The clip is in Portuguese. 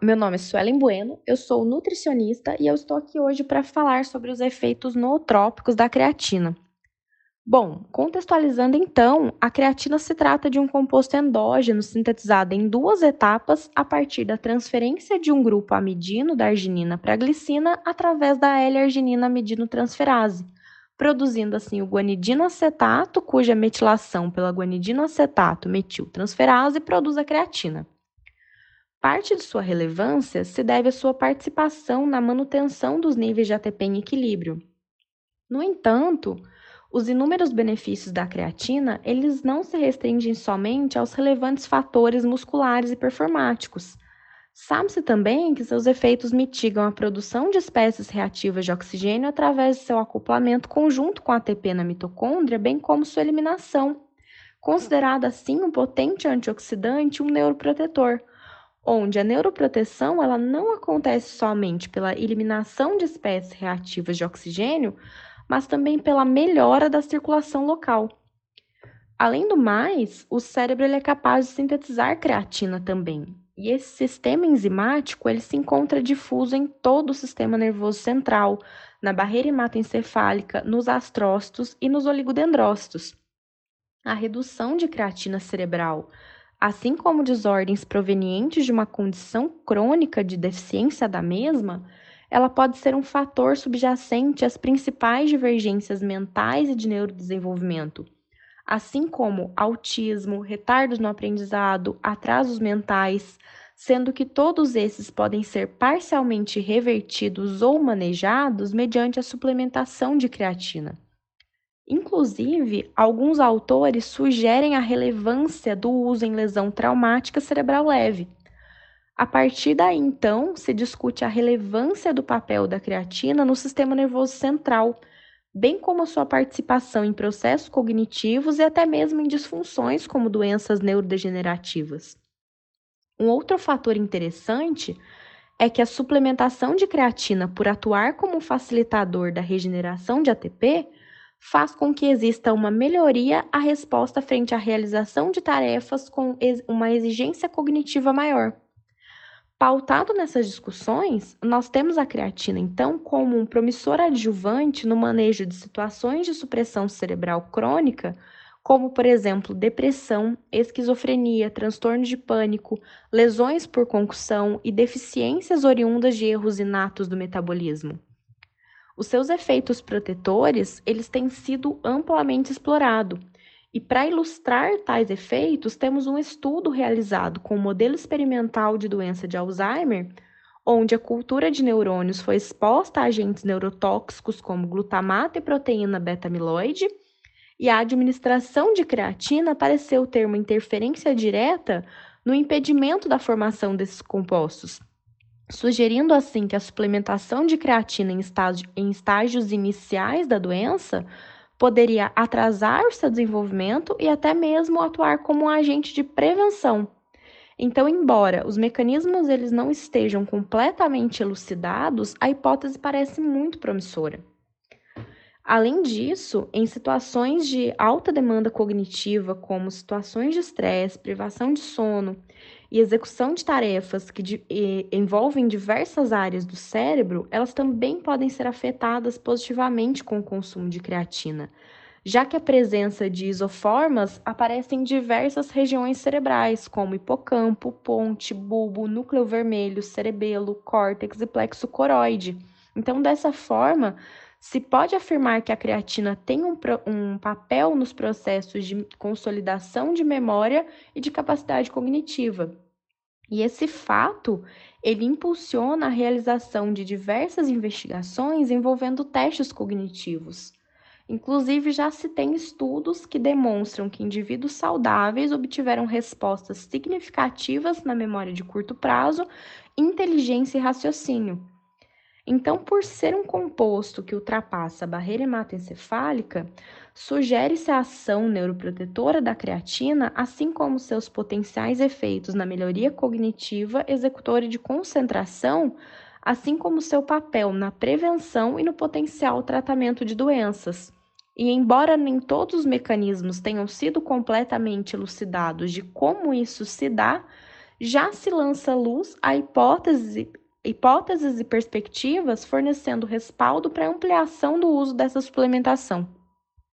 meu nome é Suelen Bueno, eu sou nutricionista e eu estou aqui hoje para falar sobre os efeitos nootrópicos da creatina. Bom, contextualizando então, a creatina se trata de um composto endógeno sintetizado em duas etapas a partir da transferência de um grupo amidino da arginina para a glicina através da L-arginina amidinotransferase, produzindo assim o guanidino acetato, cuja metilação pela guanidino acetato metiltransferase produz a creatina. Parte de sua relevância se deve à sua participação na manutenção dos níveis de ATP em equilíbrio. No entanto, os inúmeros benefícios da creatina, eles não se restringem somente aos relevantes fatores musculares e performáticos. Sabe-se também que seus efeitos mitigam a produção de espécies reativas de oxigênio através de seu acoplamento conjunto com ATP na mitocôndria, bem como sua eliminação, considerado assim um potente antioxidante e um neuroprotetor onde a neuroproteção ela não acontece somente pela eliminação de espécies reativas de oxigênio, mas também pela melhora da circulação local. Além do mais, o cérebro ele é capaz de sintetizar creatina também. E esse sistema enzimático ele se encontra difuso em todo o sistema nervoso central, na barreira hematoencefálica, nos astrócitos e nos oligodendrócitos. A redução de creatina cerebral assim como desordens provenientes de uma condição crônica de deficiência da mesma, ela pode ser um fator subjacente às principais divergências mentais e de neurodesenvolvimento, assim como autismo, retardos no aprendizado, atrasos mentais, sendo que todos esses podem ser parcialmente revertidos ou manejados mediante a suplementação de creatina. Inclusive, alguns autores sugerem a relevância do uso em lesão traumática cerebral leve. A partir daí, então, se discute a relevância do papel da creatina no sistema nervoso central, bem como a sua participação em processos cognitivos e até mesmo em disfunções como doenças neurodegenerativas. Um outro fator interessante é que a suplementação de creatina, por atuar como facilitador da regeneração de ATP, faz com que exista uma melhoria à resposta frente à realização de tarefas com uma exigência cognitiva maior. Pautado nessas discussões, nós temos a creatina, então, como um promissor adjuvante no manejo de situações de supressão cerebral crônica, como, por exemplo, depressão, esquizofrenia, transtorno de pânico, lesões por concussão e deficiências oriundas de erros inatos do metabolismo. Os seus efeitos protetores, eles têm sido amplamente explorados. E para ilustrar tais efeitos, temos um estudo realizado com o um modelo experimental de doença de Alzheimer, onde a cultura de neurônios foi exposta a agentes neurotóxicos como glutamato e proteína beta-amiloide, e a administração de creatina pareceu ter uma interferência direta no impedimento da formação desses compostos, sugerindo assim que a suplementação de creatina em, estágio, em estágios iniciais da doença poderia atrasar o seu desenvolvimento e até mesmo atuar como um agente de prevenção. Então, embora os mecanismos eles não estejam completamente elucidados, a hipótese parece muito promissora. Além disso, em situações de alta demanda cognitiva, como situações de estresse, privação de sono e execução de tarefas que de, e, envolvem diversas áreas do cérebro, elas também podem ser afetadas positivamente com o consumo de creatina, já que a presença de isoformas aparece em diversas regiões cerebrais, como hipocampo, ponte, bulbo, núcleo vermelho, cerebelo, córtex e plexo coroide. Então, dessa forma, se pode afirmar que a creatina tem um, um, papel nos processos de consolidação de memória e de capacidade cognitiva. E esse fato, ele impulsiona a realização de diversas investigações envolvendo testes cognitivos. Inclusive, já se tem estudos que demonstram que indivíduos saudáveis obtiveram respostas significativas na memória de curto prazo, inteligência e raciocínio. Então, por ser um composto que ultrapassa a barreira hematoencefálica, sugere-se a ação neuroprotetora da creatina, assim como seus potenciais efeitos na melhoria cognitiva, executora de concentração, assim como seu papel na prevenção e no potencial tratamento de doenças. E embora nem todos os mecanismos tenham sido completamente elucidados de como isso se dá, já se lança luz a hipótese, hipóteses e perspectivas fornecendo respaldo para ampliação do uso dessa suplementação.